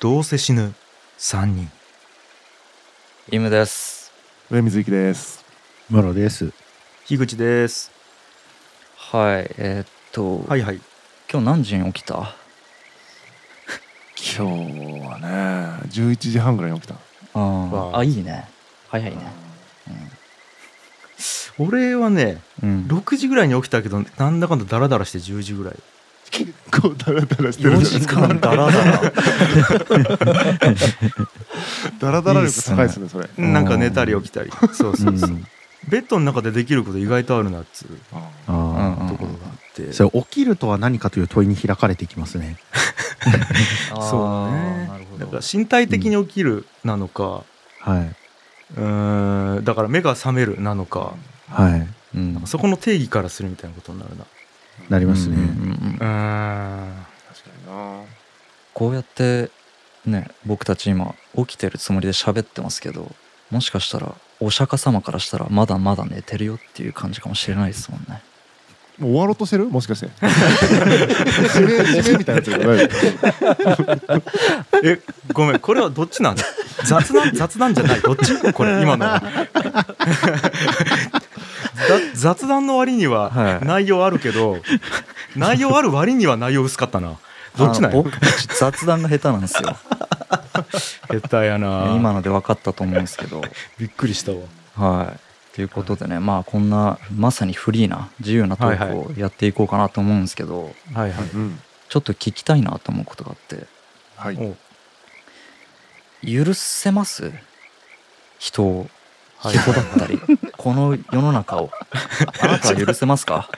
どうせ死ぬ3人イムです。上水幸です。ムロです。樋口ですはい、えーっと、はいはい今日何時に起きた？今日はね、11時半ぐらいに起きた。あわああ、いいね。早いね。俺はねうん。6時ぐらいに起きたけどなんだかんだダラダラして10時ぐらい結構ダラダラしてる4じゃないですか。時間だらだら。ダラダラ力高いですね、それ。んなんか寝たり起きたりそうそうそう、うんベッドの中でできること意外とあるなっつうところがあって、それ起きるとは何かという問いに開かれていきますね。そうねなるほどだから。身体的に起きるなのか、はい。うーんだから目が覚めるなのか、はい。うんそこの定義からするみたいなことになるななりますね。うん確かにな。こうやってね僕たち今起きてるつもりで喋ってますけどもしかしたらお釈迦様からしたらまだまだ寝てるよっていう感じかもしれないですもんね。もう終わろうとしてる？もしかして。締め、締めみたいなやつじゃない？えごめんこれはどっちなん？雑談雑談じゃない。どっち？これ今のは 雑雑談の割にははい。内容あるけど、内容ある割には内容薄かったな。どっちなん僕たち雑談が下手なんですよ。下手やな。今ので分かったと思うんですけど。びっくりしたわ。はい。ということでねまあこんなまさにフリーな自由なトークをやっていこうかなと思うんですけど、はいはい。うん。ちょっと聞きたいなと思うことがあって。はい。お許せます？人を。はい人だったり この世の中をあなたは許せますか？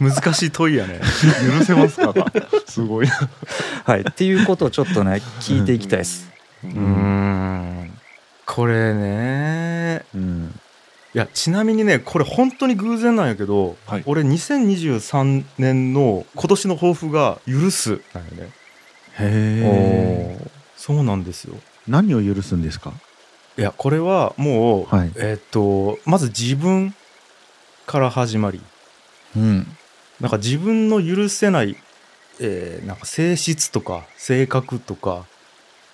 難しい問いやね。許せますか？すごいな。はい。っていうことをちょっとね聞いていきたいです。うん。これね。うん。いやちなみにねこれ本当に偶然なんやけど、はい。俺2023年の今年の抱負が「許す」なんよね。へえ。そうなんですよ何を許すんですか？いやこれはもう、はい。えっとまず自分から始まり。うん。なんか自分の許せない、えーなんか性質とか性格とか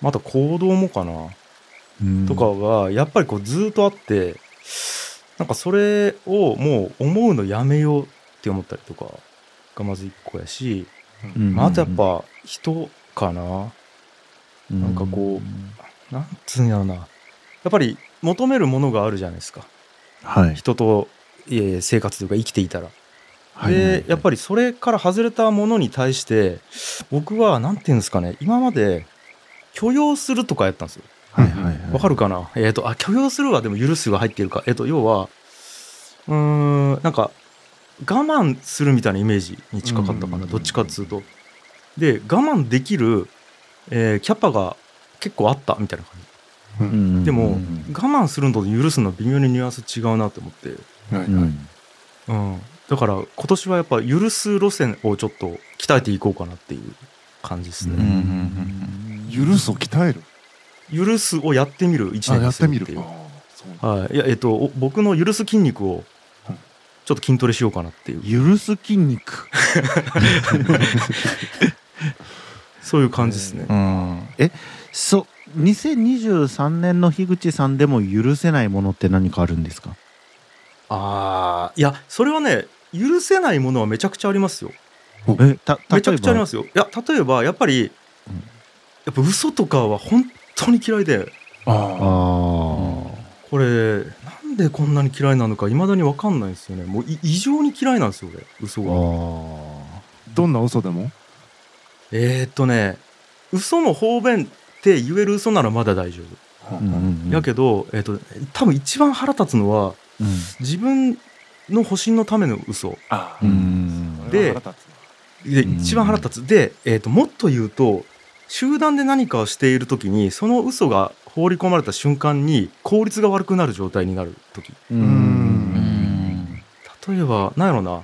また行動もかな、うん。とかがやっぱりこうずっとあってなんかそれをもう思うのやめようって思ったりとかがまず一個やし、うん。まあ、あとやっぱ人かな。なんかこうなんつうんやろなやっぱり求めるものがあるじゃないですかはい。人と、えー生活というか生きていたら。はいでやっぱりそれから外れたものに対して僕はなんていうんですかね今まで許容するとかやったんですよ。はいはいはい。わかるかな？えっ、とあ許容するはでも許すが入っているかえっ、と要はうーんなんか我慢するみたいなイメージに近かったかうなんどっちかっつうと。で我慢できる、えーキャパが結構あったみたいな感じ。うんでも、うん我慢するのと許すの微妙にニュアンス違うなと思って。はいはい。うんうん、だから今年はやっぱ許す路線をちょっと鍛えていこうかなっていう感じですうんうね。ん許すを鍛える？許すをやってみる一あ、年にやってみるするってい。う。あそうはい、いやえっとお僕の許す筋肉をうんちょっと筋トレしようかなっていう許す筋肉。そういう感じですね。うんそう、2023年の樋口さんでも許せないものって何かあるんですか？ああいやそれはね許せないものはめちゃくちゃありますよ。え、た、めちゃくちゃありまますよ。いや例えばやっぱり、うんやっぱ嘘とかは本当に嫌いでああこれなんでこんなに嫌いなのかいまだに分かんないんですよね。もうい異常に嫌いなんですよ俺嘘あ。が。あどんな嘘でも？えー、っとね嘘の方便って言える嘘ならまだ大丈夫。あ。うんうんうん。やけど、えーっと多分一番腹立つのはうん。自分の保身のための嘘。ででうん。一番腹立つ。で、えー、っともっと言うと集団で何かをしている時にその嘘が放り込まれた瞬間に効率が悪くなる状態になる時。例えばなんやろな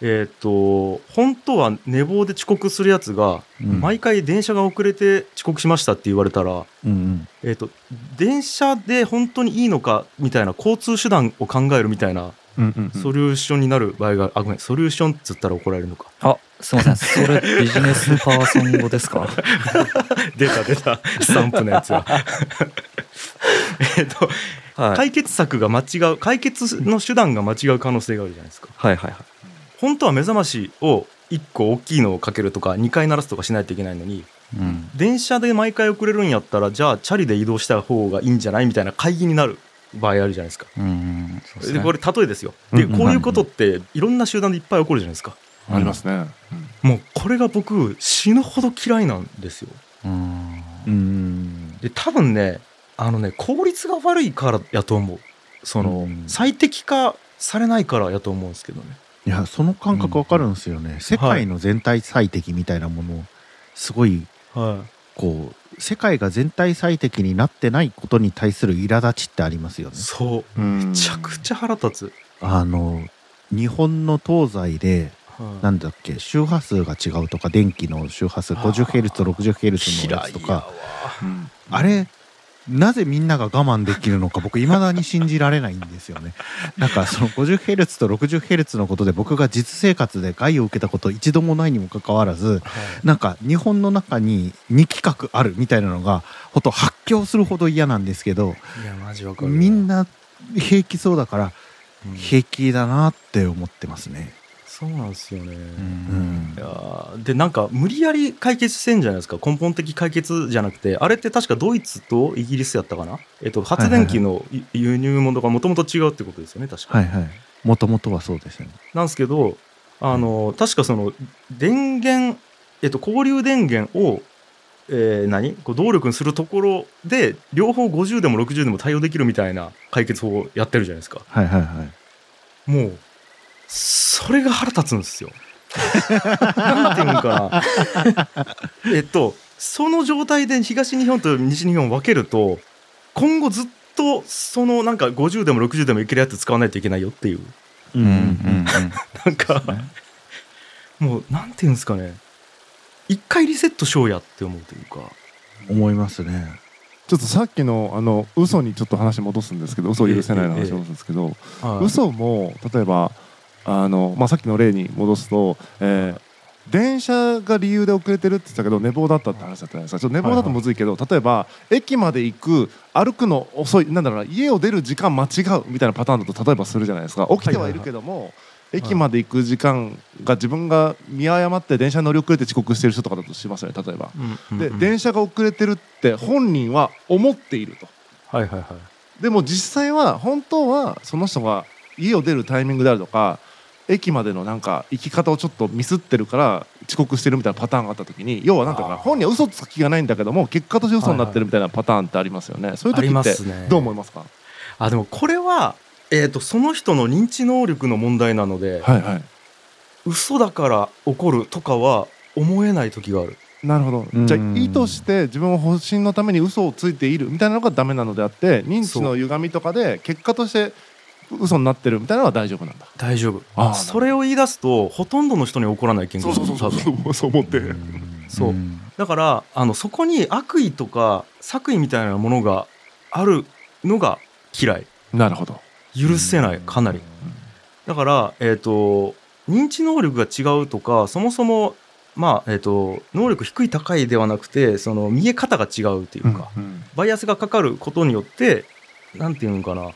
えっ、と本当は寝坊で遅刻するやつが、うん。毎回電車が遅れて遅刻しましたって言われたら、うんえっと電車で本当にいいのかみたいな交通手段を考えるみたいなうんうんうん。ソリューションになる場合が、あごめんソリューションっつったら怒られるのか。あすいません。それビジネスパーソン語ですか？出た出た。スタンプのやつがえっとはい。解決策が間違う解決の手段が間違う可能性があるじゃないですか。はいはいはい本当は目覚ましを1個大きいのをかけるとか2回鳴らすとかしないといけないのにうん。電車で毎回遅れるんやったらじゃあチャリで移動した方がいいんじゃないみたいな会議になる場合あるじゃないですか。うんですね。でこれ例えですよ。でこういうことっていろんな集団でいっぱい起こるじゃないですか。ありますね。もうこれが僕死ぬほど嫌いなんですよ。うん。うん。で多分ねあのね効率が悪いからやと思う。その、うん。最適化されないからやと思うんですけどねいやその感覚わかるんですよね、世界の全体最適みたいなものすごいはこう世界が全体最適になってないことに対する苛立ちってありますよね。いそう。めめちゃくちゃ腹立つ、あの日本の東西ではい。なんだっけ周波数が違うとか電気の周波数 50Hz と 60Hz のやつとか。うん。あれなぜみんなが我慢できるのか僕未だに信じられないんですよね。なんかその 50Hz と 60Hz のことで僕が実生活で害を受けたこと一度もないにもかかわらずはいなんか日本の中に2企画あるみたいなのがほんと発狂するほど嫌なんですけどいやマジわかるわみんな平気そうだからうん平気だなって思ってますね。そうなんですよね、うん。いやーでなんか無理やり解決してんじゃないですか？根本的解決じゃなくて。あれって確かドイツとイギリスやったかな、えっと、発電機のい輸入物がもともと違うってことですよね確か、はいはい。もともとはそうですよね。なんですけどあの確かその電源、えっと、交流電源をえー何？こう動力にするところで両方50でも60でも対応できるみたいな解決法をやってるじゃないですか。はいはいはい。もうそれが腹立つんですよ。なんていうのかな。えっとその状態で東日本と西日本を分けると今後ずっとそのなんか50でも60でもいけるやつ使わないといけないよっていうううんうん なんかもうなんていうんですかね一回リセットしようやって思うというか。思いますね。ちょっとさっきのあの嘘にちょっと話戻すんですけど嘘を許せないの話戻すんですけど、はい嘘も例えばあの、まあ、さっきの例に戻すと、えー電車が理由で遅れてるって言ったけど寝坊だったって話だったじゃないですかちょっと寝坊だとむずいけど、例えば駅まで行く歩くの遅いなんだろうな家を出る時間間違うみたいなパターンだと例えばするじゃないですか起きてはいるけども、駅まで行く時間が自分が見誤って電車に乗り遅れて遅刻してる人とかだとしますよね例えば。で、うんうんうん電車が遅れてるって本人は思っていると。はいはいはい。でも実際は本当はその人が家を出るタイミングであるとか駅までのなんか行き方をちょっとミスってるから遅刻してるみたいなパターンがあった時に要はなんか本人は嘘つく気がないんだけども結果として嘘になってるみたいなパターンってありますよね、そういうあり時ってますね。どう思いますか？あでもこれは、えー、とその人の認知能力の問題なので、はいはい。嘘だから怒るとかは思えない時がある。なるほど。うん。じゃあ意図して自分を保身のために嘘をついているみたいなのがダメなのであって認知の歪みとかで結果として嘘になってるみたいなのは大丈夫なんだ。大丈夫。あーそれを言い出すとほとんどの人に怒らない件がそうそうそうそう。そう思ってそう。んだからあのそこに悪意とか作為みたいなものがあるのが嫌い。なるほど。許せない。かなり。だからえっ、と認知能力が違うとかそもそもまあえっ、と能力低い高いではなくてその見え方が違うというか、うんバイアスがかかることによってなんていうのかな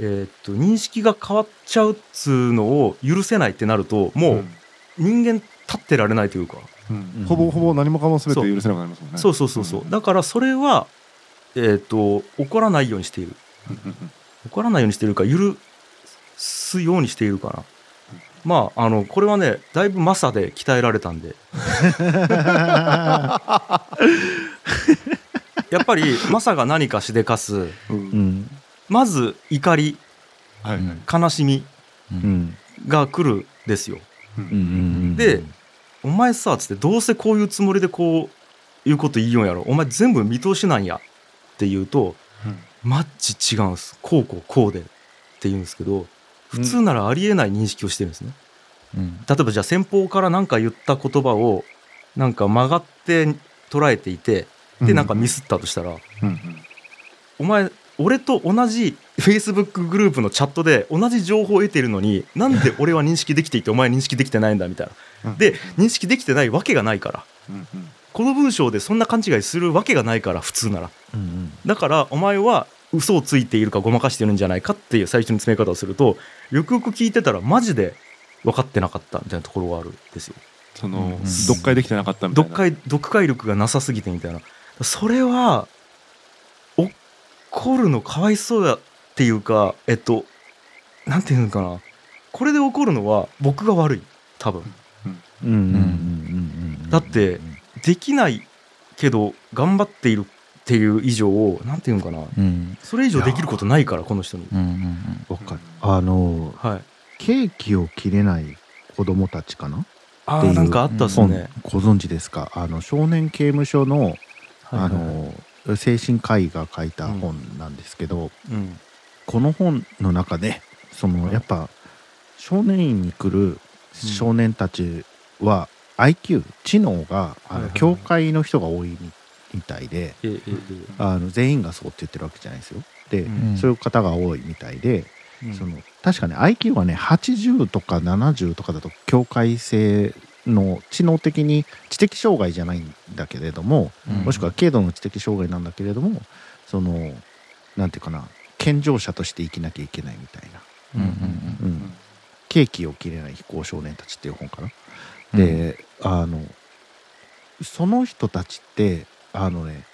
えっ、と認識が変わっちゃうっつうのを許せないってなるともう人間立ってられないというか、うんほぼほぼ何もかも全て許せなくなりますもんね。そうそうそうそう、だからそれはえっ、と怒らないようにしている。うんうん怒らないようにしているか許すようにしているかな。まああのこれはねだいぶマサで鍛えられたんで。やっぱりマサが何かしでかす。うんうんまず怒りはいはい悲しみうんが来るですよ。うん。でお前さつってどうせこういうつもりでこういうこと言いようんやろ。お前全部見通しなんやって言うとマッチ違うんです。こうこうこうでって言うんですけど普通ならありえない認識をしてるんですね、うん。例えばじゃあ先方から何か言った言葉をなんか曲がって捉えていてでなんかミスったとしたら、お前俺と同じ Facebook グループのチャットで同じ情報を得ているのになんで俺は認識できていてお前は認識できてないんだみたいな。うん。で認識できてないわけがないから。この文章でそんな勘違いするわけがないから普通なら。だからお前は嘘をついているかごまかしてるんじゃないかっていう最初の詰め方をするとよくよく聞いてたらマジで分かってなかったみたいなところがあるんですよ。そのうん。読解できてなかったみたいな。読解読解力がなさすぎてみたいな。それは怒るのかわいそうやっていうかえっとなんていうのかな。これで怒るのは僕が悪い。多分。だってできないけど頑張っているっていう以上なんていうのかな。うん。それ以上できることないからこの人に。うん。うん。わかる。あのはい。ケーキを切れない子供たちかな？あっていう。あなんかあったっす本ね、ご存知ですか？あの少年刑務所のはいあはい。の精神科医が書いた本なんですけど、うんこの本の中でそのはいやっぱ少年院に来る少年たちは IQ 知能があの教会の人が多いみみたいであの全員がそうって言ってるわけじゃないですよ。で、うん。そういう方が多いみたいで、うん。その確かね IQ はね80とか70とかだと境界性の知能的に知的障害じゃないんだけれども、うん。もしくは軽度の知的障害なんだけれどもそのなんていうかな健常者として生きなきゃいけないみたいな。ケーキを切れない非行少年たちっていう本かな。うん。であのその人たちってあのね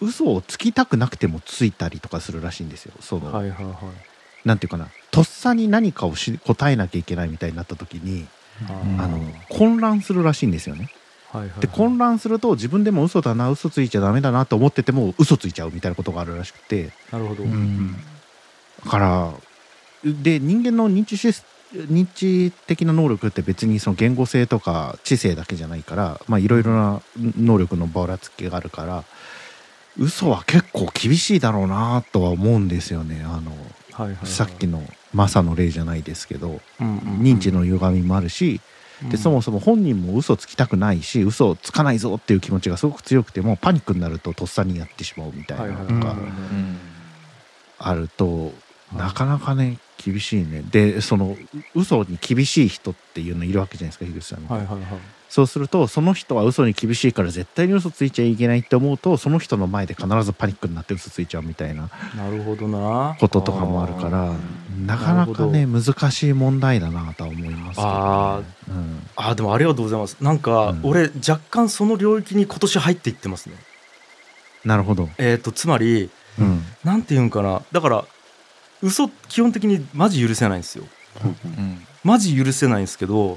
嘘をつきたくなくてもついたりとかするらしいんですよ。その、はいはいはい。なんていうかなとっさに何かをし答えなきゃいけないみたいになった時に、うんあの混乱するらしいんですよね。で混乱すると自分でも嘘だな嘘ついちゃダメだなと思ってても嘘ついちゃうみたいなことがあるらしくて。なるほど、うん。うんだからで人間の認知シス認知的な能力って別にその言語性とか知性だけじゃないからまあいろいろな能力のばらつきがあるから嘘は結構厳しいだろうなとは思うんですよね。あのはいはいはい。さっきのマサの例じゃないですけどうんうんうん。認知の歪みもあるしでそもそも本人も嘘つきたくないし嘘をつかないぞっていう気持ちがすごく強くてもパニックになるととっさにやってしまうみたいなのとかはいはいはい。うん。あるとなかなかね厳しいね。でその嘘に厳しい人っていうのいるわけじゃないですか樋口さん。みたいなはいはいはい。そうするとその人は嘘に厳しいから絶対に嘘ついちゃいけないって思うとその人の前で必ずパニックになって嘘ついちゃうみたいななるほどな。こととかもあるからなかなかね難しい問題だなとは思いますけど、ね、あうん。あーでもありがとうございます。なんか、うん。俺若干その領域に今年入っていってますね。なるほど、えっ、とつまりうん。なんていうんかな。だから嘘基本的にマジ許せないんですよ。うんマジ許せないんですけど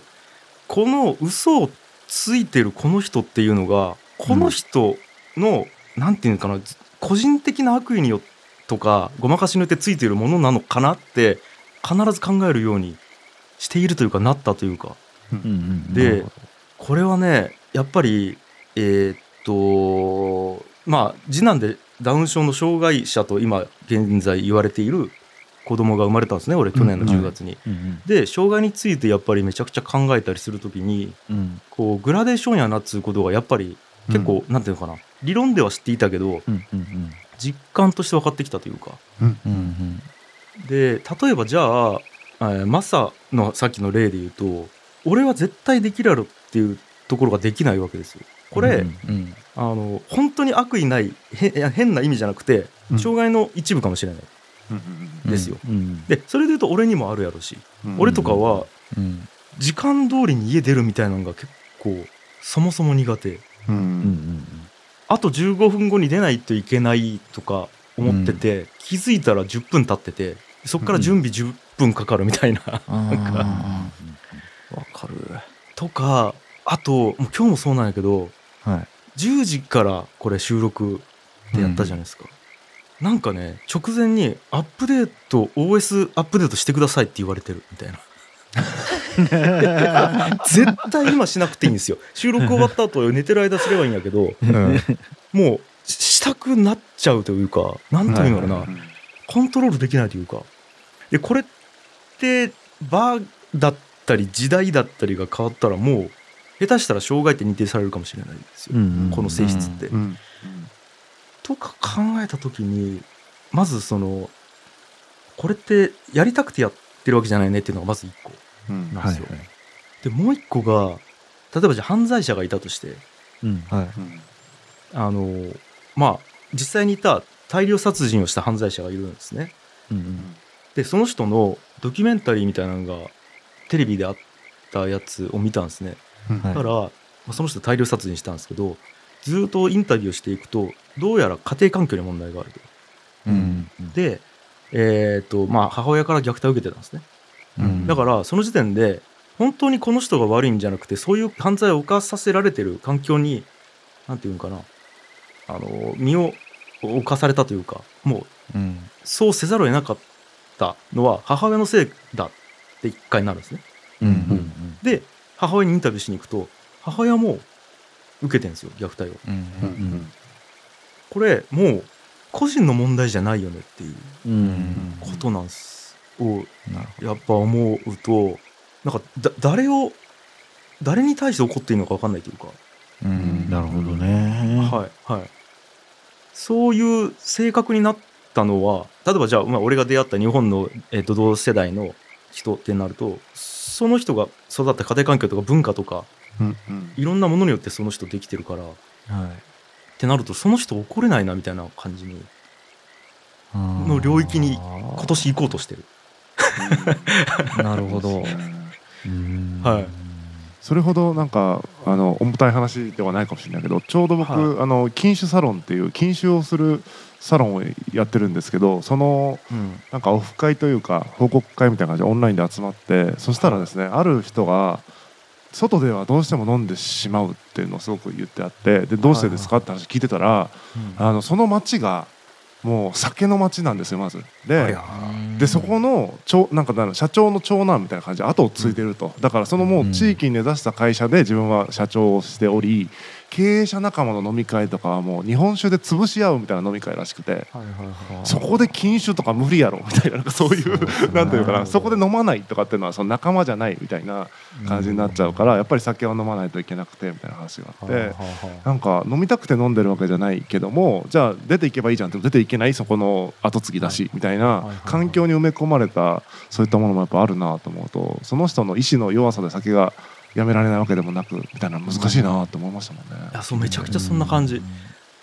この嘘をついてるこの人っていうのがこの人の、なんていうのかな個人的な悪意によとかごまかしによってついてるものなのかなって必ず考えるようにしているというかなったというか。うんでこれはねやっぱりえーっとまあ次男でダウン症の障害者と今現在言われている子供が生まれたんですね俺去年の10月に。うんうんで障害についてやっぱりめちゃくちゃ考えたりするときにうん。こうグラデーションやなっつうことがやっぱり結構、なんていうのかな理論では知っていたけどうんうんうん。実感として分かってきたというか。うんうんで例えばじゃあ、えーマサのさっきの例で言うと俺は絶対できるやろっていうところができないわけですよ。これ、うんうんあの本当に悪意ないへいや変な意味じゃなくてうん。障害の一部かもしれない。うんですよ。うんでそれで言うと俺にもあるやろし、うん。俺とかはうん。時間通りに家出るみたいなのが結構そもそも苦手。ううんんあと15分後に出ないといけないとか思ってて、気づいたら10分経っててそっから準備10分かかるみたいな、あー。わかる。とかあともう今日もそうなんやけどはい。10時からこれ収録でやったじゃないですか、なんかね直前にアップデート OS アップデートしてくださいって言われてるみたいな。絶対今しなくていいんですよ。収録終わった後寝てる間すればいいんやけどもうししたくなっちゃうというかなんというのかな、コントロールできないというか。でこれってバーだっったり時代だったりが変わったらもう下手したら障害って認定されるかもしれないですよ、うんうん。この性質って。うんとか考えた時にまずそのこれってやりたくてやってるわけじゃないねっていうのがまず一個うん。なんですよ。はいはい。でもう一個が例えばじゃあ犯罪者がいたとしてうん。はい。うん。あのまあ実際にいた大量殺人をした犯罪者がいるんですね。うんでその人のドキュメンタリーみたいなのがテレビであったやつを見たんですね。うん。はい。だから、まあその人大量殺人したんですけどずっとインタビューをしていくとどうやら家庭環境に問題があると。うんで、えーとまあ、母親から虐待を受けてたんですね。うんだからその時点で本当にこの人が悪いんじゃなくてそういう犯罪を犯させられてる環境になんていうんかなあの身を侵されたというかもううんそうせざるを得なかったのは母親のせいだって一回なるんですね。うんうんうんで母親にインタビューしに行くと母親も受けてるんですよ虐待を。これもう個人の問題じゃないよねっていうことなんです、をやっぱ思うとなんかだ誰を誰に対して怒っていいのか分かんないというか、どうんなるほどね。はいはい。そういう性格になったのは例えばじゃあ、まあ、俺が出会った日本の、えっと同世代の人ってなるとその人が育った家庭環境とか文化とかうんうん。いろんなものによってその人できてるからっはいてなるとその人怒れないなみたいな感じにの領域に今年行こうとしてる。なるほど。うん。はいそれほどなんかあの重たい話ではないかもしれないけどちょうど僕、はあの禁酒サロンっていう禁酒をするサロンをやってるんですけどそのうん。なんかオフ会というか報告会みたいな感じでオンラインで集まってそしたらですねある人が外ではどうしても飲んでしまうっていうのをすごく言ってあってでどうしてですか？って話聞いてたらあのその町がもう酒の町なんですよまず。ででそこの長なんか社長の長男みたいな感じで後を継いでると、だからそのもう地域に根ざした会社で自分は社長をしており経営者仲間の飲み会とかはもう日本酒で潰し合うみたいな飲み会らしくてそこで禁酒とか無理やろみたいななんかそういうなんていうかなそこで飲まないとかっていうのはその仲間じゃないみたいな感じになっちゃうからやっぱり酒は飲まないといけなくてみたいな話があって。なんか飲みたくて飲んでるわけじゃないけどもじゃあ出ていけばいいじゃんって出ていけないそこの後継ぎだし、みたいな環境に埋め込まれたそういったものもやっぱあるなと思うとその人の意志の弱さで酒がやめられないわけでもなくみたいな難しいなと思いましたもんね。い。やそうめちゃくちゃそんな感じ。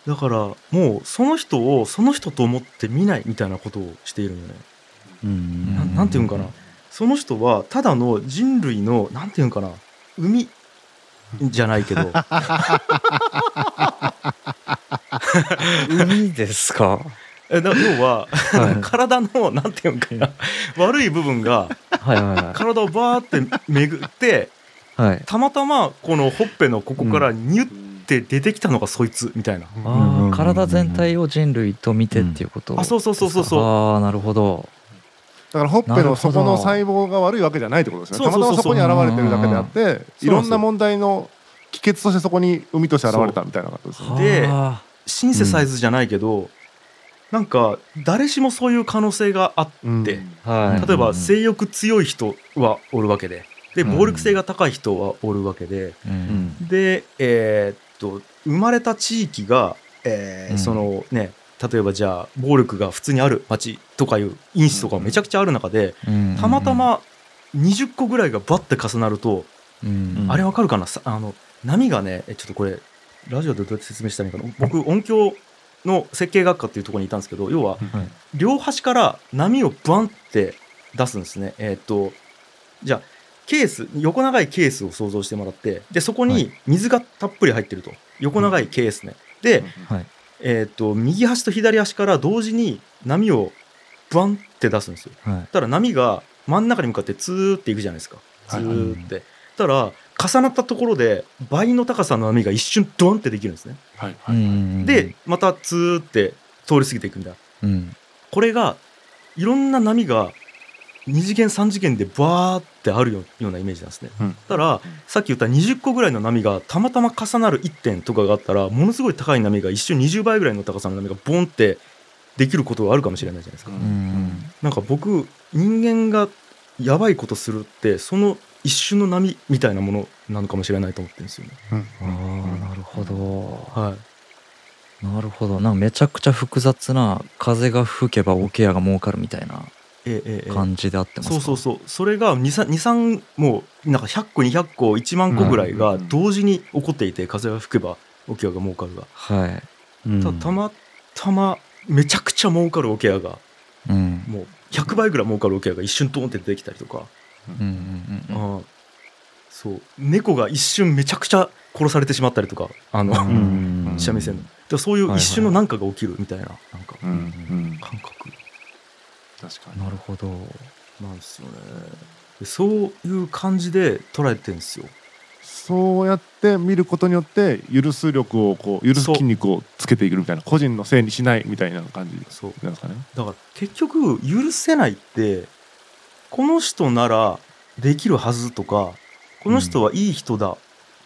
だからもうその人をその人と思って見ないみたいなことをしているよね。うん。ななんていうんかな。その人はただの人類のなんていうんかな。海じゃないけど。海ですか？えだ要ははい。体のなんていうんかな。悪い部分がはいは体をバーって巡っていはい。たまたまこのほっぺのここからニュッて出てきたのがそいつみたいな、あうんー体全体を人類と見てっていうことあそうそうそうそう。そうああなるほど。だからほっぺの底の細胞が悪いわけじゃないってことですよね。たそうそうそうそう。またまそこに現れてるだけであっていろんなそう問題の帰結としてそこに海として現れたみたいなことですね。ではシンセサイズじゃないけど、なんか誰しもそういう可能性があって、うん。あはい例えばうん性欲強い人はおるわけででうん。暴力性が高い人はおるわけで、うん。でえーっと生まれた地域が、えーうん。そのね例えばじゃあ暴力が普通にある町とかいう因子とかめちゃくちゃある中で、うん。たまたま20個ぐらいがバッて重なると、うん。あれわかるかな？さあの波がねえちょっとこれラジオでどうやって説明したらいいかな？僕音響の設計学科っていうところにいたんですけど要ははい。両端から波をバンって出すんですね。えーっとじゃあケース横長いケースを想像してもらってでそこはにい水がたっぷり入ってると横長いケースね。で、はいえーっと右端と左端から同時に波をバンって出すんですよ。はいたら波が真ん中に向かってツーっていくじゃないですか。ツーって。たら重なったところで倍の高さの波が一瞬ドンってできるんですね。はいはいうんでまたツーって通り過ぎていくんだ。うんこれがいろんな波が2次元3次元でバーってあるよようなイメージなんですね。うん。だからさっき言った20個ぐらいの波がたまたま重なる1点とかがあったらものすごい高い波が一瞬20倍ぐらいの高さの波がボンってできることがあるかもしれないじゃないですか。うんうん。なんか僕人間がやばいことするってその一瞬の波みたいなものなのかもしれないと思ってるんですよね。ああなるほど。はい、なるほど。なんかめちゃくちゃ複雑な風が吹けば桶屋が儲かるみたいな感じであってますか、そうそうそう。それが23もうなんか100個200個1万個ぐらいが同時に起こっていて風が吹けば桶屋が儲かるが、はい。うん。たたまたまめちゃくちゃ儲かる桶屋がうん。もう100倍ぐらい儲かる桶屋が一瞬ドーンって出てきたりとか、うんうんうんうん。ああ。そう。猫が一瞬めちゃくちゃ殺されてしまったりとかあの、うんうん三味線のでそういう一瞬の何かが起きるみたいななんかうんうん。感覚確かに。なるほど。なんですよね。でそういう感じで捉えてるんですよ。そうやって見ることによって許す力をこう許す筋肉をつけていくみたいな個人のせいにしないみたいな感じそうなんですかね。だから結局許せないってこの人ならできるはずとかこの人はいい人だっ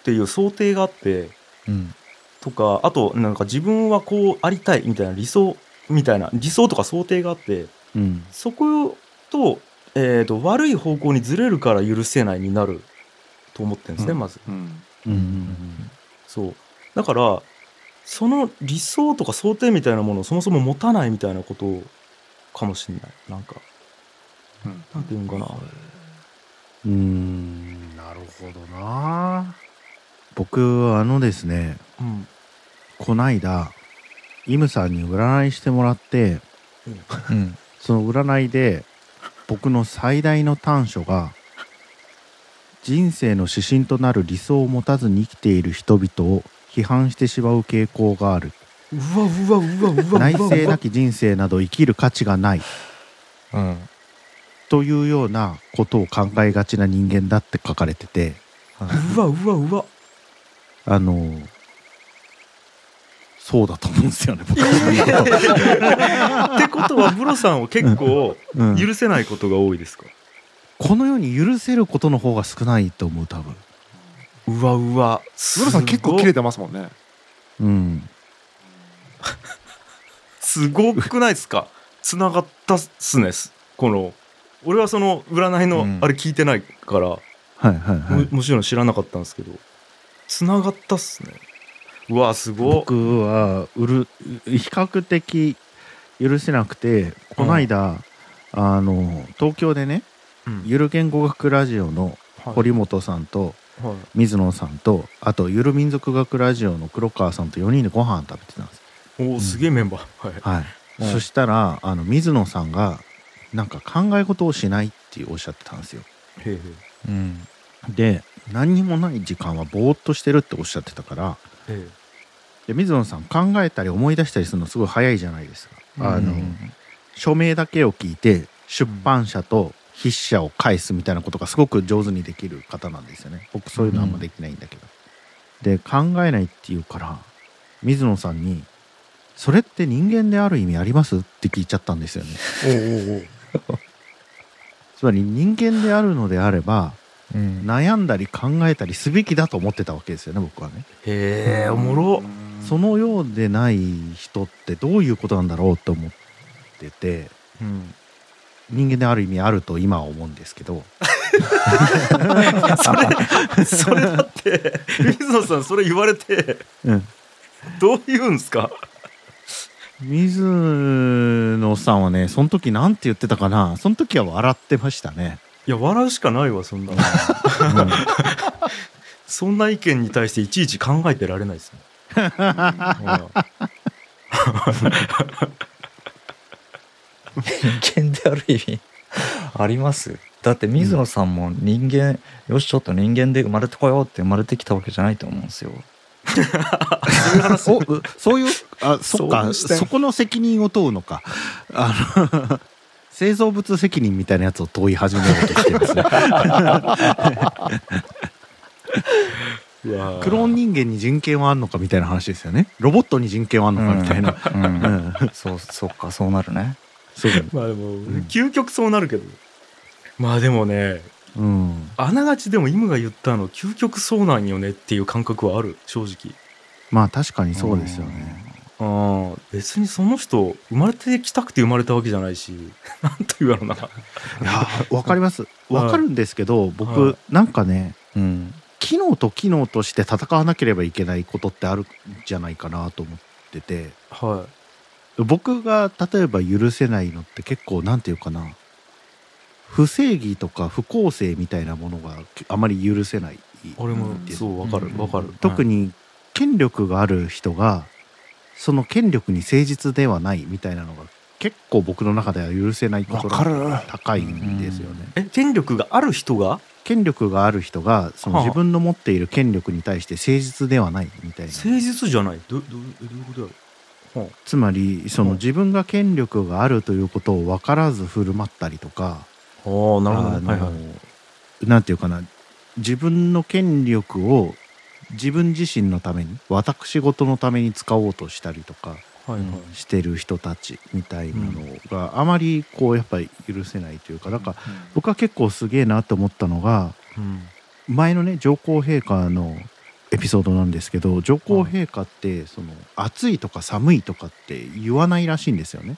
ていう想定があって、うん。とかあとなんか自分はこうありたいみたいな理想みたいな理想とか想定があってうん。そこと,、えー、と悪い方向にずれるから許せないになると思ってるんですね、うん。まず。うん。うんうんそう。だからその理想とか想定みたいなものをそもそも持たないみたいなことかもしれない。なんか。うん。なんていうんかな。うーん。なるほどな。僕あのですねうん。こないだイムさんに占いしてもらってうんその占いで僕の最大の短所が人生の指針となる理想を持たずに生きている人々を批判してしまう傾向がある。うわうわうわうわ内うわ。省なき人生など生きる価値がない。うん。というようなことを考えがちな人間だって書かれてて。うわうわうわ。あのそうだと思うんですよね僕は。ってことはブロさんは結構うん。許せないことが多いですか、この世に許せることの方が少ないと思う多分。うわうわ。ブロさん結構切れててますもんね。うん。すごくないですか？つながったっすね。この俺はその占いのうん。あれ聞いてないから、はいはいはい。ももちろん知らなかったんですけど。つながったっすねうわすごっ。僕はうる比較的許せなくてこの間、あの東京でねうん。ゆる言語学ラジオのはい。堀本さんとはい。水野さんとあとゆる民族学ラジオの黒川さんと4人でご飯食べてたんです。おおすげえメンバー。はい。はい、うんそしたらあの水野さんがなんか考え事をしないっておっしゃってたんですよ。へえへうん。で何にもない時間はぼーっとしてるっておっしゃってたからえへで水野さん考えたり思い出したりするのすごい早いじゃないですか、うん。あの署名だけを聞いて出版社と筆者を返すみたいなことがすごく上手にできる方なんですよね。僕そういうのあんまできないんだけど、で考えないっていうから水野さんに「それって人間である意味あります?」って聞いちゃったんですよね。おうおう。つまり人間であるのであればうん。悩んだり考えたりすべきだと思ってたわけですよね僕はね。へえおもろそのようでない人ってどういうことなんだろうと思っててうん。人間である意味あると今は思うんですけど。それそれだって水野さんそれ言われてうん。どう言うんすか？水野さんはねその時なんて言ってたかな？その時は笑ってましたね、いや笑うしかないわそんなの。うん。そんな意見に対していちいち考えてられないですもんうん 人間である意味あります。だって水野さんも人間、よしちょっと人間で生まれてこようって生まれてきたわけじゃないと思うんですよ。お うそういうあそっそういかそこの責任を問うのか。あの製造物責任みたいなやつを問い始めようとしてますね クローン人間に人権はあんのかみたいな話ですよね。ロボットに人権はあんのかみたいな、うん、うん。そうそっかそうなるね。そうまあでも、ん究極そうなるけど。まあでもねうん。あながちでもイムが言ったの究極そうなんよねっていう感覚はある正直。まあ確かにそうですよね。うん。別にその人生まれてきたくて生まれたわけじゃないし なんと言うやろうな。いやわかります。わかるんですけど僕、はいなんかねうん機能と機能として戦わなければいけないことってあるんじゃないかなと思ってて。は僕が例えば許せないのって結構なんていうかな。不正義とか不公正みたいなものがあまり許せないい俺もそうわかるわかる。特に権力がある人がその権力に誠実ではないみたいなのが結構僕の中では許せないことわかる。が高いんですよね。え権力がある人が権力がある人がそのはあ。自分の持っている権力に対して誠実ではないみたいな。誠実じゃない。どどどういうことやろはつまりそのはあ。自分が権力があるということを分からず振る舞ったりとかあなるほどはいはい。なんていうかな自分の権力を自分自身のために私事のために使おうとしたりとかしてる人たちみたいなのがあまりこうやっぱり許せないというかだから僕は結構すげえなと思ったのがうん。前のね上皇陛下のエピソードなんですけど上皇陛下ってその暑いとか寒いとかって言わないらしいんですよね。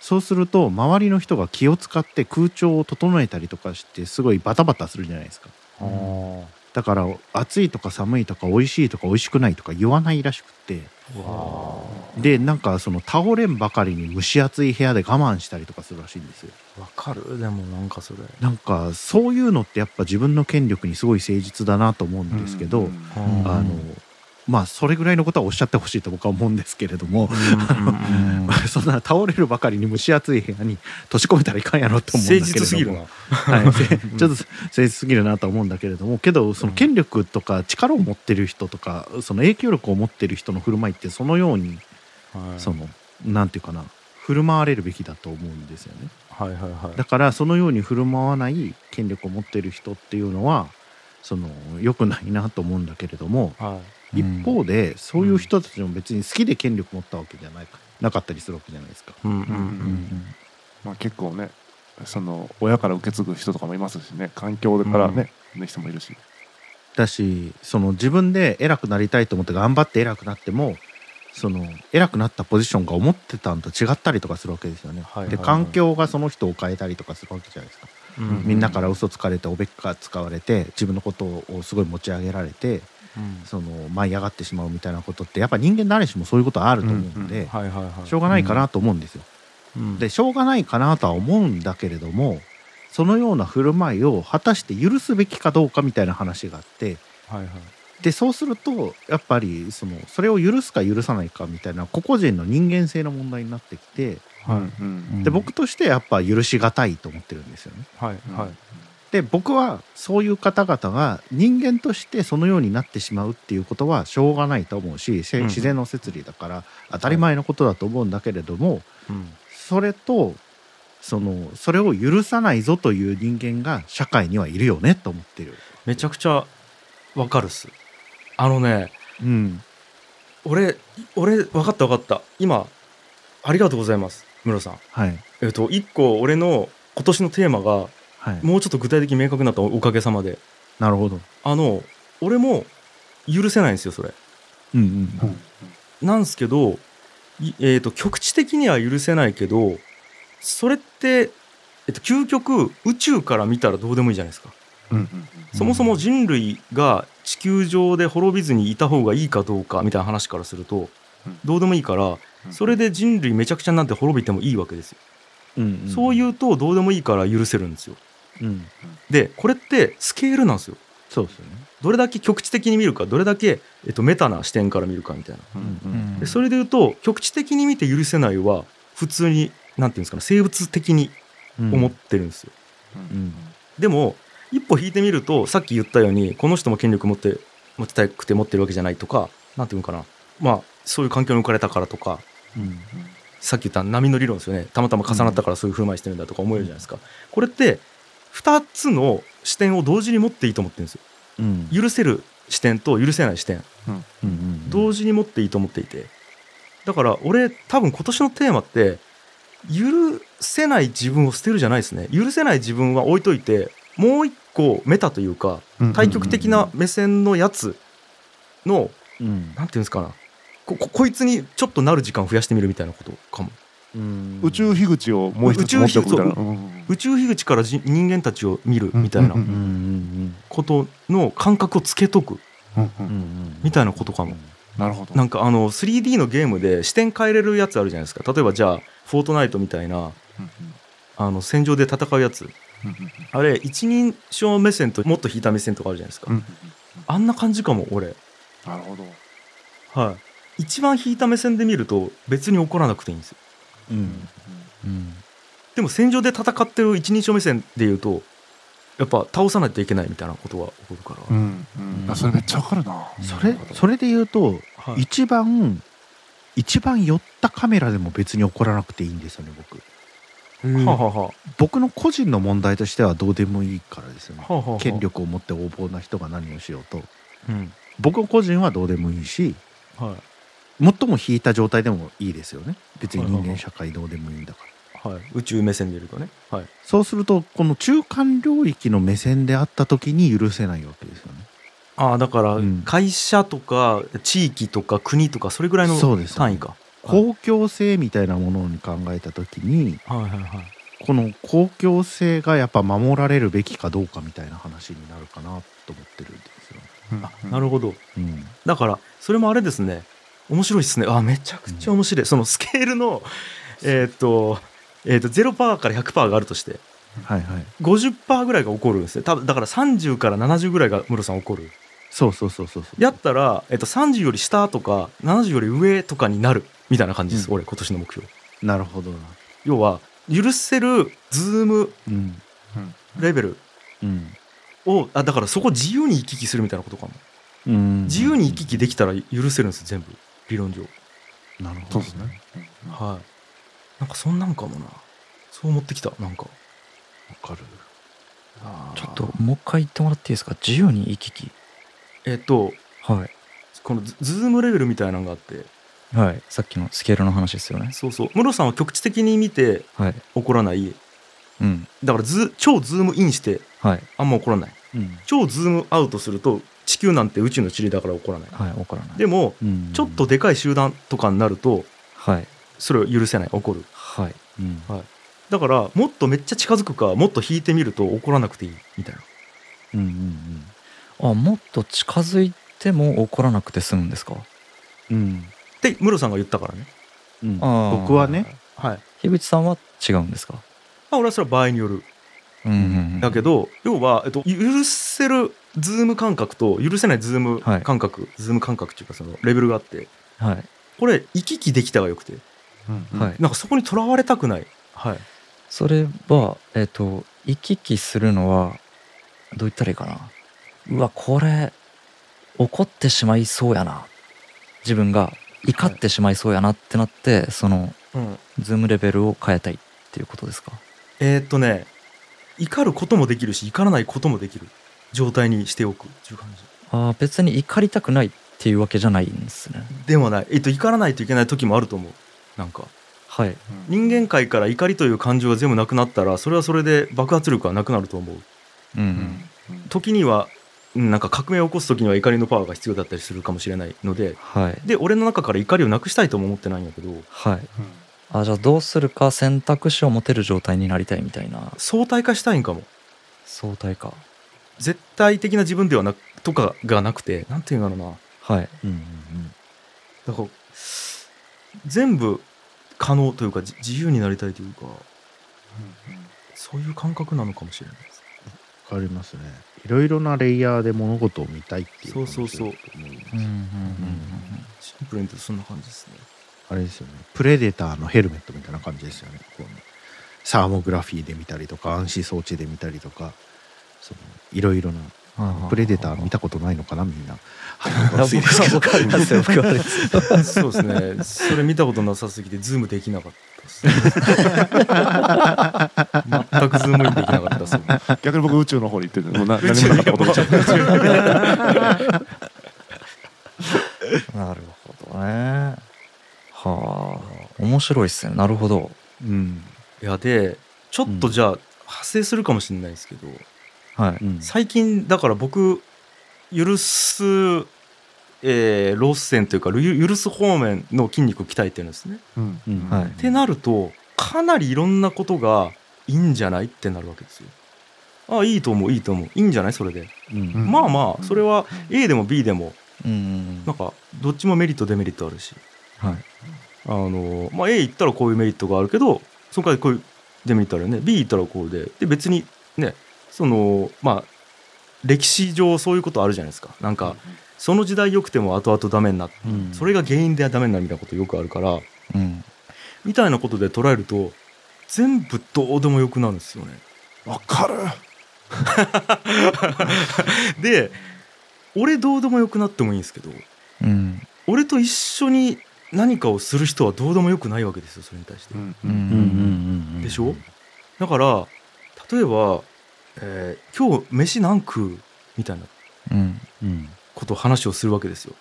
そうすると周りの人が気を使って空調を整えたりとかしてすごいバタバタするじゃないですか。だから暑いとか寒いとか美味しいとか美味しくないとか言わないらしくって。わでなんかその倒れんばかりに蒸し暑い部屋で我慢したりとかするらしいんですよ。あわかる。でもなんかそれ。なんかそういうのってやっぱ自分の権力にすごい誠実だなと思うんですけど、うん。うん。あのまあそれぐらいのことはおっしゃってほしいと僕は思うんですけれども、そんな倒れるばかりに蒸し暑い部屋に閉じ込めたらいかんやろと思うんだ誠けれども。ちょっと誠実すぎるなとは思うんだけれども。けどその権力とか力を持ってる人とかその影響力を持ってる人の振る舞いってそのようにはい。そのなんていうかな振る舞われるべきだと思うんですよね。はいはいはいだからそのように振る舞わない権力を持ってる人っていうのはその良くないなと思うんだけれどもはい一方でそういう人たちも別に好きで権力持ったわけじゃないか。なかったりするわけじゃないですか。うんうんううん。んまあ結構ねその親から受け継ぐ人とかもいますしね。環境からね、の人もいるし。だしその自分で偉くなりたいと思って頑張って偉くなってもその偉くなったポジションが思ってたんと違ったりとかするわけですよね。はいはいはい。で環境がその人を変えたりとかするわけじゃないですか。うんみんなから嘘つかれておべっか使われて自分のことをすごい持ち上げられてうんその舞い上がってしまうみたいなことってやっぱ人間誰しもそういうことあると思うんで、しょうがないかなと思うんですよ。うん。でしょうがないかなとは思うんだけれどもそのような振る舞いを果たして許すべきかどうかみたいな話があってはいはい。でそうするとやっぱりそのそれを許すか許さないかみたいな個々人の人間性の問題になってきてはい。うんで僕としてやっぱ許しがたいと思ってるんですよね。はいはいで僕はそういう方々が人間としてそのようになってしまうっていうことはしょうがないと思うし自然の摂理だから当たり前のことだと思うんだけれども、うん。それとそのそれを許さないぞという人間が社会にはいるよねと思ってる。めちゃくちゃわかるっす。あのねうん、俺俺分かった分かった。今ありがとうございますムロさん。はい。えっと一個俺の今年のテーマがはい。もうちょっと具体的に明確になったおかげさまで。なるほど。あの俺も許せないんですよそれ。うんうん。うんなんですけど、いえー、と局地的には許せないけどそれって、えっと、究極宇宙から見たらどうでもいいじゃないですか、うんうんそもそも人類が地球上で滅びずにいた方がいいかどうかみたいな話からするとうん。どうでもいいからうん。それで人類めちゃくちゃになって滅びてもいいわけですよ、うんうん。そういうとどうでもいいから許せるんですようん。でこれってスケールなんですよ。そうですよね。どれだけ局地的に見るかどれだけ、えっと、メタな視点から見るかみたいな。うんうんでそれで言うと局地的に見て許せないは普通になんていうんですかね生物的にうん。思ってるんですよ、うん。でも一歩引いてみるとさっき言ったようにこの人も権力持って持ちたくて持ってるわけじゃないとかなんていうのかな。まあそういう環境に置かれたからとかうん。さっき言った波の理論ですよね。たまたま重なったからそういう振る舞いしてるんだとか思えるじゃないですか、これって2つの視点を同時に持っていいと思ってるんですよ。うん。許せる視点と許せない視点。同時に持っていいと思っていて。だから俺多分今年のテーマって許せない自分を捨てるじゃないですね。許せない自分は置いといてもう一個メタというかうん対極的な目線のやつのうん。ていうんですかな。こここいつにちょっとなる時間増やしてみるみたいなことかも。うん宇宙樋口をもう一つ持っておくみたいな。宇宙樋口からじ人間たちを見るみたいな。ことの感覚をつけとく。みたいなことかも。なるほど。なんかあの 3D のゲームで視点変えれるやつあるじゃないですか。例えばじゃあフォートナイトみたいなうんあの戦場で戦うやつうん。あれ一人称目線ともっと引いた目線とかあるじゃないですか、あんな感じかも俺。なるほど。はい。一番引いた目線で見ると別に怒らなくていいんですようん。うん。でも戦場で戦ってる一人称目線で言うとやっぱ倒さないといけないみたいなことが起こるから、うん。うん。あそれめっちゃわかるな。それそれで言うとはい。一番一番寄ったカメラでも別に怒らなくていいんですよね僕。はあ、はあは僕の個人の問題としてはどうでもいいからですよね。あはあはあ。権力を持って横暴な人が何をしようと。うん。僕個人はどうでもいいしはい最も引いた状態でもいいですよね。別に人間社会どうでもいいんだから。はい、宇宙目線で見るとね、はい、そうするとこの中間領域の目線であった時に許せないわけですよね。ああだからうん。会社とか地域とか国とかそれぐらいの単位か、公共性みたいなものに考えた時にはいはいはい。この公共性がやっぱ守られるべきかどうかみたいな話になるかなと思ってるんですよ。あなるほど。うん、だからそれもあれですね面白いですね。あめちゃくちゃ面白い、そのスケールのえーっとえーっと0%から100%があるとして。はいはい。50%ぐらいが起こるんですね多分だから30から70ぐらいがムロさん起こる。そうそうそうそうそう。やったら、えっと、30より下とか70より上とかになる。みたいな感じです、うん。俺今年の目標。なるほどな。要は許せるズームうん。レベル。うん。をあだからそこ自由に行き来するみたいなことかも。うん。自由に行き来できたら許せるんです全部理論上。なるほど。ですね。はい。なんかそんなんかもな。そう思ってきた。なんか。わかる。ちょっともう一回言ってもらっていいですか？自由に行き来。えっとはい。このズズームレベルみたいなのがあって。はい。さっきのスケールの話ですよね。そうそう。ムロさんは局地的に見てはい。怒らない。うん。だからズ超ズームインしてはい。あんま怒らないうん。超ズームアウトすると地球なんて宇宙の塵だから怒らない。はい怒らない。でもうん。ちょっと、でかい集団とかになるとはい。それを許せない怒る。はい。うん。だからもっとめっちゃ近づくかもっと引いてみると怒らなくていいみたいな。うんうんあもっと近づいても怒らなくて済むんですか？うん。うん。ってムロさんが言ったからね。うん。僕はね、はい。樋口さんは違うんですか？あ俺はそれは場合によるうんうんうん。だけど要は、えっと、許せるズーム感覚と許せないズームはい。感覚、ズーム感覚っていうかそのレベルがあって。はい。これ行き来できたがよくて。うんはい。なんかそこにとらわれたくない。はい。それはえっ、と行き来するのはどう言ったらいいかな。うわこれ怒ってしまいそうやな。自分が怒ってしまいそうやなってなってそのうん、ズームレベルを変えたいっていうことですか？えーっとね怒ることもできるし怒らないこともできる状態にしておくっていう感じ。あー別に怒りたくないっていうわけじゃないんですね。でもない、えっと、怒らないといけない時もあると思う。なんか。はい。人間界から怒りという感情が全部なくなったらそれはそれで爆発力はなくなると思う。うん、ううんん、時にはうんなんか革命を起こす時には怒りのパワーが必要だったりするかもしれないので。はい。で俺の中から怒りをなくしたいとも思ってないんだけど。はいあじゃあどうするか選択肢を持てる状態になりたいみたいな。相対化したいんかも。相対か絶対的な自分ではなくとかがなくてなんていうんだろうな。はい。うんうんだから全部可能というかじ自由になりたいというかそういう感覚なのかもしれないです。わかりますね。いろいろなレイヤーで物事を見たいっていうそうそうそう。感じだと思いますうんうんうん。シンプルに言うとそんな感じですねあれですよね。プレデターのヘルメットみたいな感じですよね。こうサーモグラフィーで見たりとか暗視装置で見たりとかそのいろいろなうんプレデター見たことないのかなみんな。そうですね。それ見たことなさすぎてズームできなかったです、ね、全くズームインできなかったですもん逆に僕宇宙の方に行っててもうな何もなかったことにしちゃったなるほどねはあ面白いっすね。なるほど。うん。いやでちょっとじゃあ派生するかもしれないですけど、はい。うん。最近だから僕許すえー、ロース線というかゆ許す方面の筋肉を鍛えてるんですね。うん。うん。はい。ってなるとかなりいろんなことがいいんじゃないってなるわけですよ。ああいいと思ういいと思う。いいんじゃない？それで、うん。うんまあまあそれは A でも B でも。うん。なんかどっちもメリットデメリットあるしはい。あの、まあ、A 行ったらこういうメリットがあるけどそこからこういうデメリットあるよね B 行ったらこうでで別にねそのまあ歴史上そういうことあるじゃないですか。なんかその時代良くても後々ダメになってうん。それが原因でダメになるみたいなことよくあるからうん。みたいなことで捉えると全部どうでもよくなるんですよね。わかる。で俺どうでもよくなってもいいんですけどうん。俺と一緒に何かをする人はどうでもよくないわけですよそれに対して。ううん。うん。うん。うん。でしょだから例えば、えー今日飯何食う?」みたいなことを話をするわけですよ。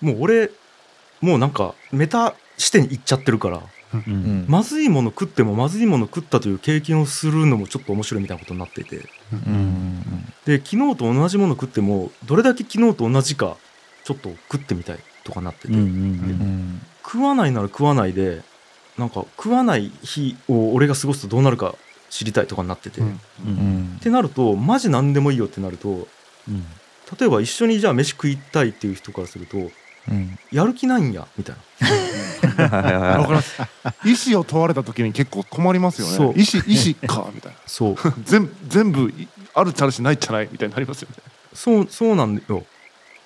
もう俺もうなんかメタ視点に行っちゃってるからううん。んまずいもの食ってもまずいもの食ったという経験をするのもちょっと面白いみたいなことになっていて。うん。で昨日と同じもの食ってもどれだけ昨日と同じかちょっと食ってみたいとかなってて、うんうんうん。食わないなら食わないでなんか食わない日を俺が過ごすとどうなるか知りたいとかになってて、うん。ううん。んってなるとマジ何でもいいよってなるとうん。例えば一緒にじゃあ飯食いたいっていう人からするとうん。やる気ないんやみたいな。はいはいはいわかります意思を問われた時に結構困りますよね。そう。意思意思かみたいな。そう。全部全部いあるっちゃあるしないっちゃない？みたいになりますよね。そうそうなんだよ。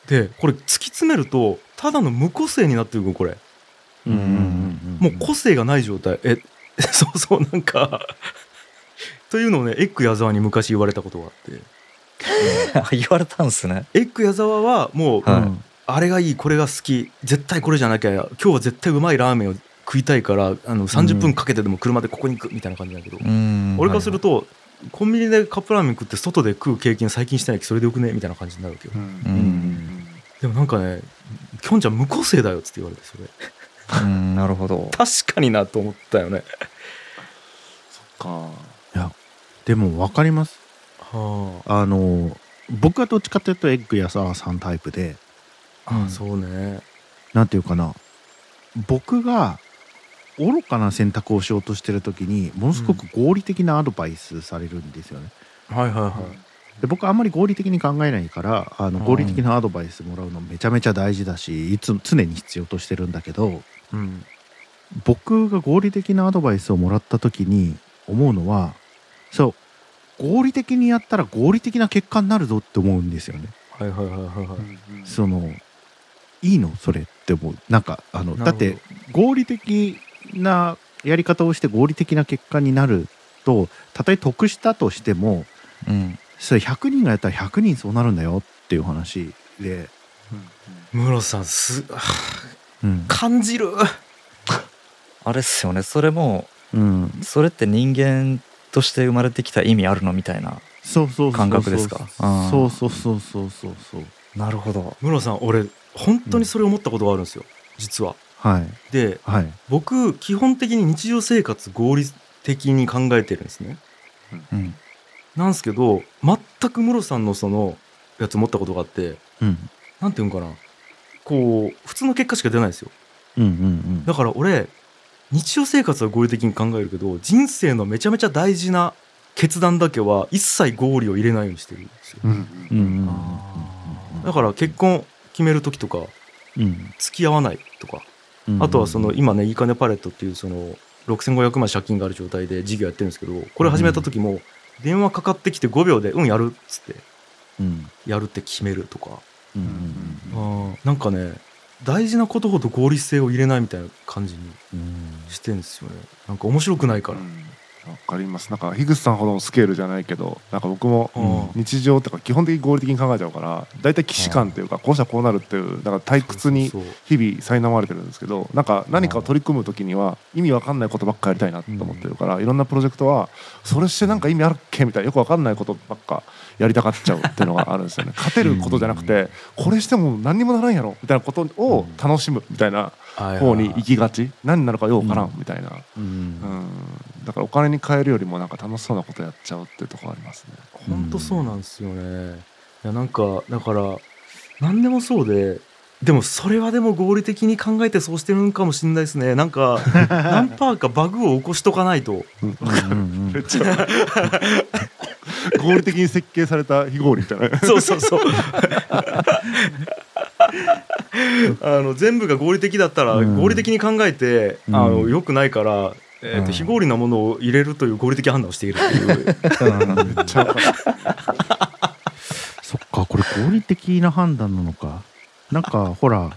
でこれ突き詰めるとただの無個性になってるこれ。うん。うんうんもう個性がない状態。え そうそうなんか。というのをねエッグ矢沢に昔言われたことがあって。言われたんすね。エッグ矢沢はもう、はい。あれがいいこれが好き。絶対これじゃなきゃ今日は絶対うまいラーメンを食いたいからあの30分かけてでも車でここに行くみたいな感じだけど、うん。俺からすると、コンビニでカップラーメン食って外で食う経験最近してないけどそれでよくねみたいな感じになるわけよ、うんでもなんかねきょんちゃん無個性だよっつって言われてそれ。うんなるほど。確かになと思ったよね。か。でも分かります。はあ。の僕はどっちかというとエッグやささんタイプで。あ、うん。あそうね。なんていうかな。僕が愚かな選択をしようとしてる時にものすごく合理的なアドバイスされるんですよね。はいはいはい、で僕はあんまり合理的に考えないからあのうん。合理的なアドバイスもらうのめちゃめちゃ大事だしいつも常に必要としてるんだけどうん。僕が合理的なアドバイスをもらった時に思うのはそう合理的にやったら合理的な結果になるぞって思うんですよね。はいはいはいはいはい。そのいいの？それって思うなんかあのだって合理的なやり方をして合理的な結果になるとたとえ得したとしてもうんそれ100人がやったら100人そうなるんだよっていう話で、室さんすあうん。感じる。あれっすよね。それもうん、それって人間として生まれてきた意味あるのみたいなそうそうそうそう感覚ですか？そうそうそうそうそうそう。なるほど。室さん俺本当にそれ思ったことがあるんですよ。実は。はい。ではい。僕基本的に日常生活合理的に考えてるんですね。うんなんですけど全く室さんのそのやつ思ったことがあってうん。なんていうんかな。こう普通の結果しか出ないんですよ。うんうんだから俺日常生活は合理的に考えるけど人生のめちゃめちゃ大事な決断だけは一切合理を入れないようにしてるんですよ。うんうんうんうん。だから結婚決める時とかうん。付き合わないとかうん。あとはその今ねいい金パレットっていうその6500万借金がある状態で事業やってるんですけどこれ始めた時も電話かかってきて5秒で「うんやる」っつって。うん。やるって決めるとか。うんうんあーなんかね大事なことほど合理性を入れないみたいな感じにうん。してんですよね。なんか面白くないから、わかります。なんか樋口さんほどのスケールじゃないけどなんか僕もうん。日常とか基本的に合理的に考えちゃうから大体既視感っていうかこうしたらこうなるっていうだから退屈に日々苛まれてるんですけどなんか何かを取り組む時には意味わかんないことばっかやりたいなと思ってるからいろんなプロジェクトはそれしてなんか意味あるっけみたいなよくわかんないことばっかやりたがっちゃうっていうのがあるんですよね。勝てることじゃなくてこれしても何にもならんやろみたいなことを楽しむみたいなはい方に行きがち。何になるかようわからんみたいな、うん。うん、だからお金に換えるよりもなんか楽しそうなことやっちゃうっていうところありますね。本当そうなんですよね。いやなんかだから何でもそうででもそれはでも合理的に考えてそうしてるんかもしれないですね。なんか 何パーかバグを起こしとかないと。うんうん。めっちゃ。合理的に設計された非合理みたいな。そうそうそう あの全部が合理的だったらうん。合理的に考えて、うん。あのよくないから、えーとうん。非合理なものを入れるという合理的判断をしているっていう。そ っかこれ合理的な判断なのか。なんかほら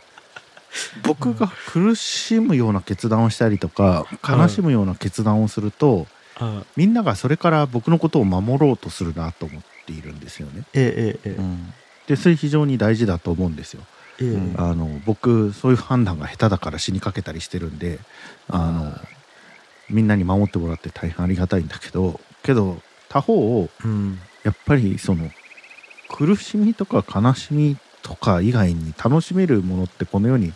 僕が苦しむような決断をしたりとか悲しむような決断をすると、あみんながそれから僕のことを守ろうとするなと思っているんですよね。ええええうん。でそれ非常に大事だと思うんですよ。ええ。うんあの僕そういう判断が下手だから死にかけたりしてるんであのみんなに守ってもらって大変ありがたいんだけどけど他方をうん。やっぱりその苦しみとか悲しみとか以外に楽しめるものってこの世に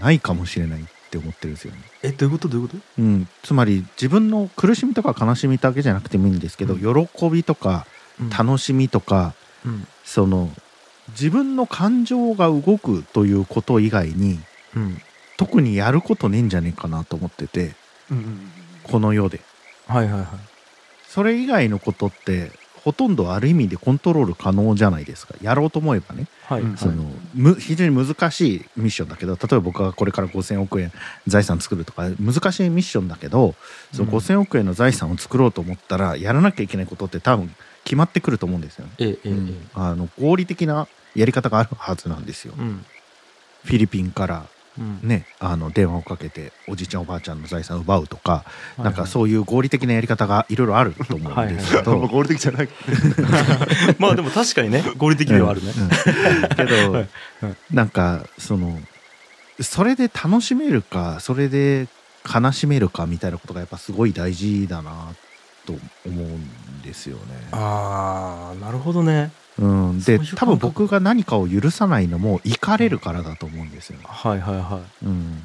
ないかもしれないって思ってるんですよね。えどういうこと？どういうこと？うん、つまり自分の苦しみとか悲しみだけじゃなくてもいいんですけど、喜びとか楽しみとかうん。その自分の感情が動くということ以外にうん。特にやることねえんじゃねえかなと思っててうん。うんこの世で。はいはいはい。それ以外のことってほとんどある意味でコントロール可能じゃないですか。やろうと思えばね。はい、うんそのむ非常に難しいミッションだけど例えば僕がこれから5,000億円財産作るとか難しいミッションだけどそのうん。5,000億円の財産を作ろうと思ったらやらなきゃいけないことって多分決まってくると思うんですよね。ええええええ。あの合理的なやり方があるはずなんですよ。うん。フィリピンからうん。ねあの電話をかけておじいちゃんおばあちゃんの財産を奪うとか、なんかうそういう合理的なやり方がいろいろあると思うんですけど、合理的じゃない。まあでも確かにね合理的ではあるね、うん。うん。けど、はい。なんかそのそれで楽しめるかそれで悲しめるかみたいなことがやっぱすごい大事だなと思うんですよね。ああなるほどね。うん、で多分僕が何かを許さないのも怒れるからだと思うんですよ。ね。はいはいはうん、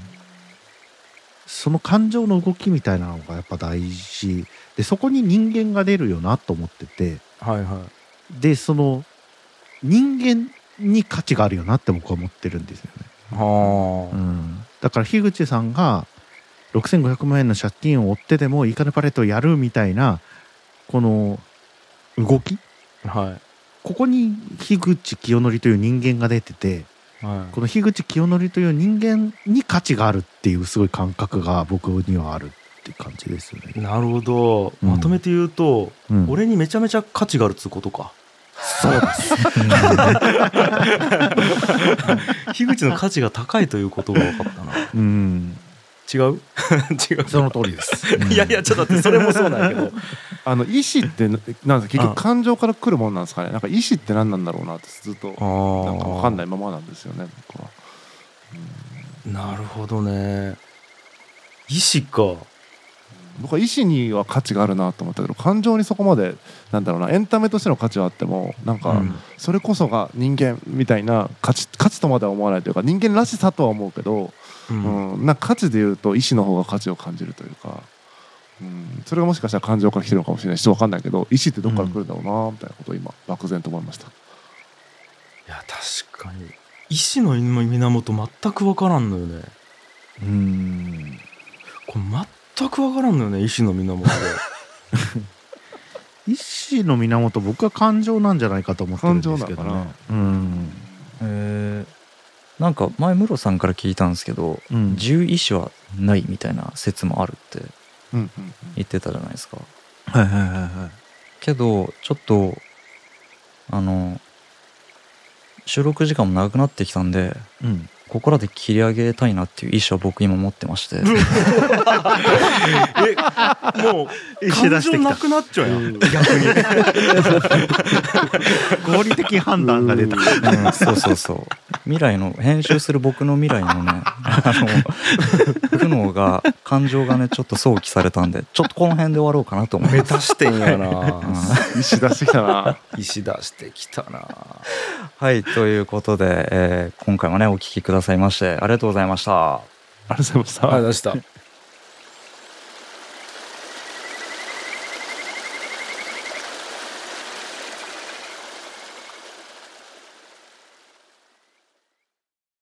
その感情の動きみたいなのがやっぱ大事。でそこに人間が出るよなと思ってて。いはい。はでその人間に価値があるよなって僕は思ってるんですよね。いはうん、だから樋口さんが6500万円の借金を負ってでもいいかねパレットをやるみたいなこの動き？あはい。ここに樋口清則という人間が出ててはこの樋口清則という人間に価値があるっていうすごい感覚が僕にはあるって感じですよね。いなるほど。うん。まとめて言うと、うん、俺にめちゃめちゃ価値があるっつうことか。そうです。樋口の価値が高いということが分かったな。うん、違う？違う。その通りです。いやいやちょっと待ってそれもそうなんやけど。あの意思ってななんですか結あ局感情から来るものなんですかね。なんか意思って何なんだろうなってずっとなんか分かんないいままなんですよね僕は。なるほどね。意志か。僕は意思には価値があるなと思ったけど感情にそこまでなんだろうなエンタメとしての価値はあってもなんかうん。それこそが人間みたいな価値価値とまでは思わないというか人間らしさとは思うけど、ううん。んなんか価値で言うと意思の方が価値を感じるというか、うん、それがもしかしたら感情から来てるのかもしれないし分かんないけど意思ってどっから来るんだろうなみたいなことを今漠然と思いました。いや確かに。意志の源全く分からんのよね。うん。これ全く分からんのよね意志の源。意志の源僕は感情なんじゃないかと思ってるんですけど感情なね。うん。えーなんか前室さんから聞いたんですけどうん。自由意志はないみたいな説もあるって言ってたじゃないですか。はいはいはいはい。けどちょっとあの収録時間も長くなってきたんでうん、ここらで切り上げたいなっていう意思は僕今持ってまして。えもう感情なくなっちゃうやん。逆に。合理的判断が出た。うん、そうそうそう。未来の編集する僕の未来のねあの苦悩が感情がねちょっと想起されたんでちょっとこの辺で終わろうかなと思いメます。タ視点やな。意思出してきたな。石出してきたな。はいということで、えー今回もねお聞きくださいましてありがとうございましたありがとうございました。ありがとうございました